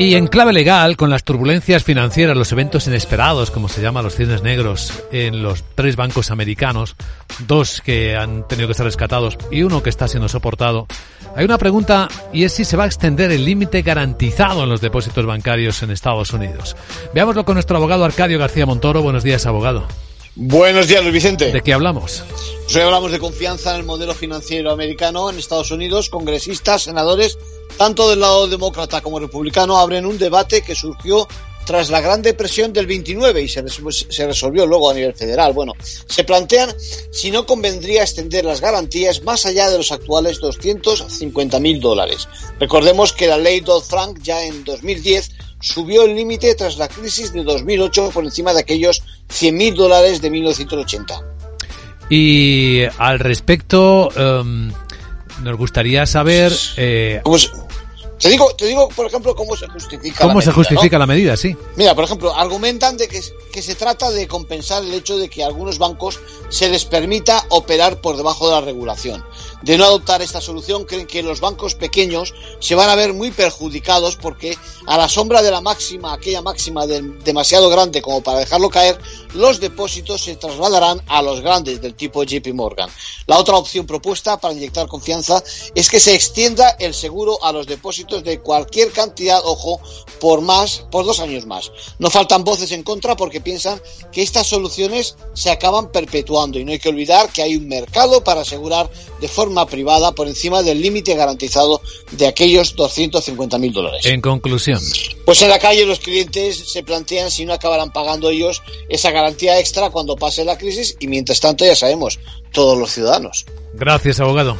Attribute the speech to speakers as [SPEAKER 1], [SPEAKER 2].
[SPEAKER 1] Y en clave legal, con las turbulencias financieras, los eventos inesperados, como se llama los cisnes negros, en los tres bancos americanos, dos que han tenido que ser rescatados y uno que está siendo soportado, hay una pregunta y es si se va a extender el límite garantizado en los depósitos bancarios en Estados Unidos. Veámoslo con nuestro abogado Arcadio García Montoro. Buenos días, abogado.
[SPEAKER 2] Buenos días, Luis Vicente.
[SPEAKER 1] ¿De qué hablamos?
[SPEAKER 2] Hoy hablamos de confianza en el modelo financiero americano en Estados Unidos. Congresistas, senadores, tanto del lado demócrata como republicano, abren un debate que surgió tras la Gran Depresión del 29 y se, se, resolvió luego a nivel federal. Bueno, se plantean si no convendría extender las garantías más allá de los actuales 250 mil dólares. Recordemos que la ley Dodd-Frank ya en 2010 subió el límite tras la crisis de 2008 por encima de aquellos 100 mil dólares de 1980.
[SPEAKER 1] Y al respecto, um, nos gustaría saber... Eh,
[SPEAKER 2] te digo, te digo, por ejemplo, cómo se justifica
[SPEAKER 1] ¿Cómo se justifica la medida, sí?
[SPEAKER 2] Mira, por ejemplo, argumentan de que, que se trata de compensar el hecho de que a algunos bancos se les permita operar por debajo de la regulación. De no adoptar esta solución, creen que los bancos pequeños se van a ver muy perjudicados porque a la sombra de la máxima, aquella máxima de, demasiado grande como para dejarlo caer, los depósitos se trasladarán a los grandes del tipo JP Morgan. La otra opción propuesta para inyectar confianza es que se extienda el seguro a los depósitos de cualquier cantidad, ojo, por más, por dos años más. No faltan voces en contra porque piensan que estas soluciones se acaban perpetuando y no hay que olvidar que hay un mercado para asegurar de forma privada por encima del límite garantizado de aquellos 250 mil dólares.
[SPEAKER 1] En conclusión.
[SPEAKER 2] Pues en la calle los clientes se plantean si no acabarán pagando ellos esa garantía extra cuando pase la crisis y mientras tanto ya sabemos, todos los ciudadanos.
[SPEAKER 1] Gracias, abogado.